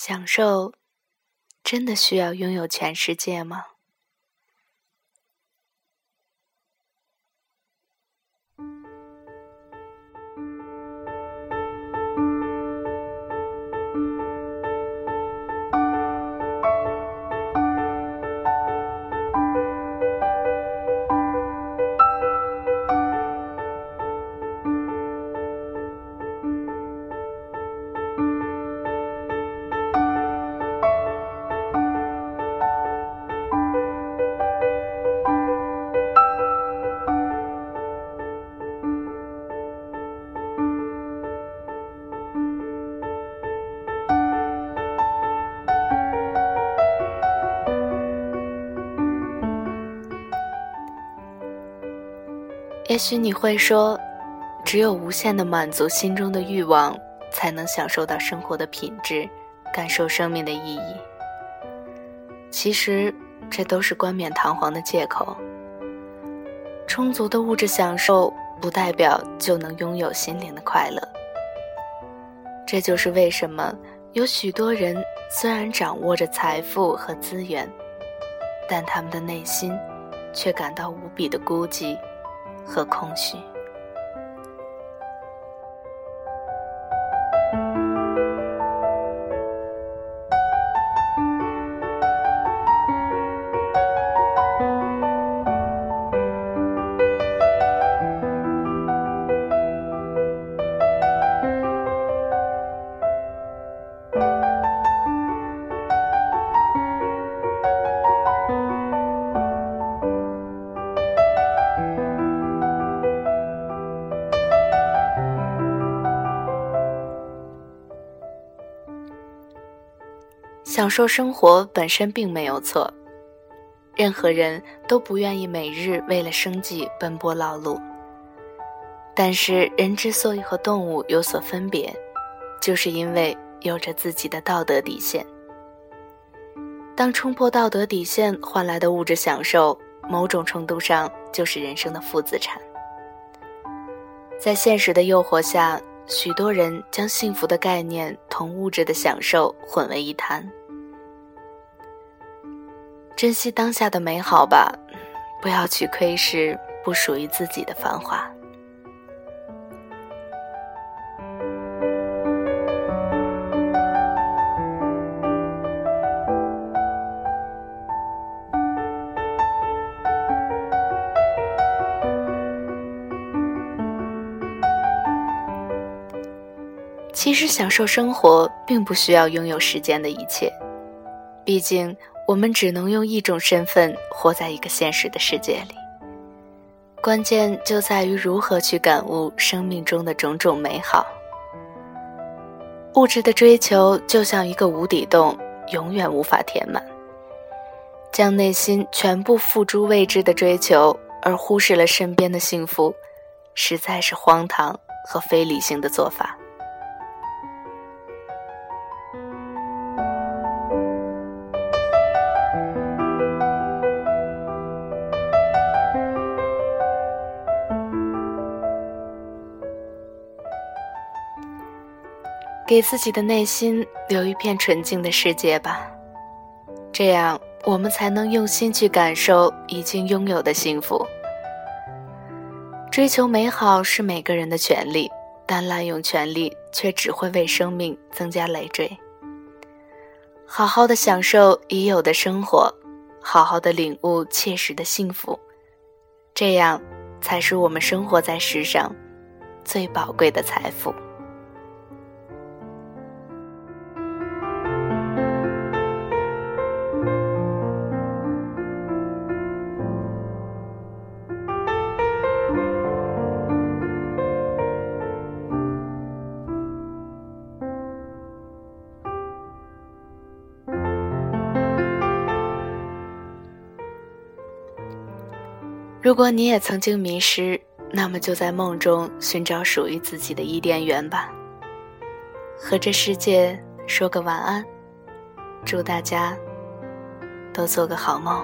享受，真的需要拥有全世界吗？也许你会说，只有无限的满足心中的欲望，才能享受到生活的品质，感受生命的意义。其实，这都是冠冕堂皇的借口。充足的物质享受，不代表就能拥有心灵的快乐。这就是为什么有许多人虽然掌握着财富和资源，但他们的内心却感到无比的孤寂。和空虚。享受生活本身并没有错，任何人都不愿意每日为了生计奔波劳碌。但是人之所以和动物有所分别，就是因为有着自己的道德底线。当冲破道德底线换来的物质享受，某种程度上就是人生的负资产。在现实的诱惑下，许多人将幸福的概念同物质的享受混为一谈。珍惜当下的美好吧，不要去窥视不属于自己的繁华。其实，享受生活并不需要拥有世间的一切，毕竟。我们只能用一种身份活在一个现实的世界里，关键就在于如何去感悟生命中的种种美好。物质的追求就像一个无底洞，永远无法填满。将内心全部付诸未知的追求，而忽视了身边的幸福，实在是荒唐和非理性的做法。给自己的内心留一片纯净的世界吧，这样我们才能用心去感受已经拥有的幸福。追求美好是每个人的权利，但滥用权利却只会为生命增加累赘。好好的享受已有的生活，好好的领悟切实的幸福，这样才是我们生活在世上最宝贵的财富。如果你也曾经迷失，那么就在梦中寻找属于自己的伊甸园吧。和这世界说个晚安，祝大家都做个好梦。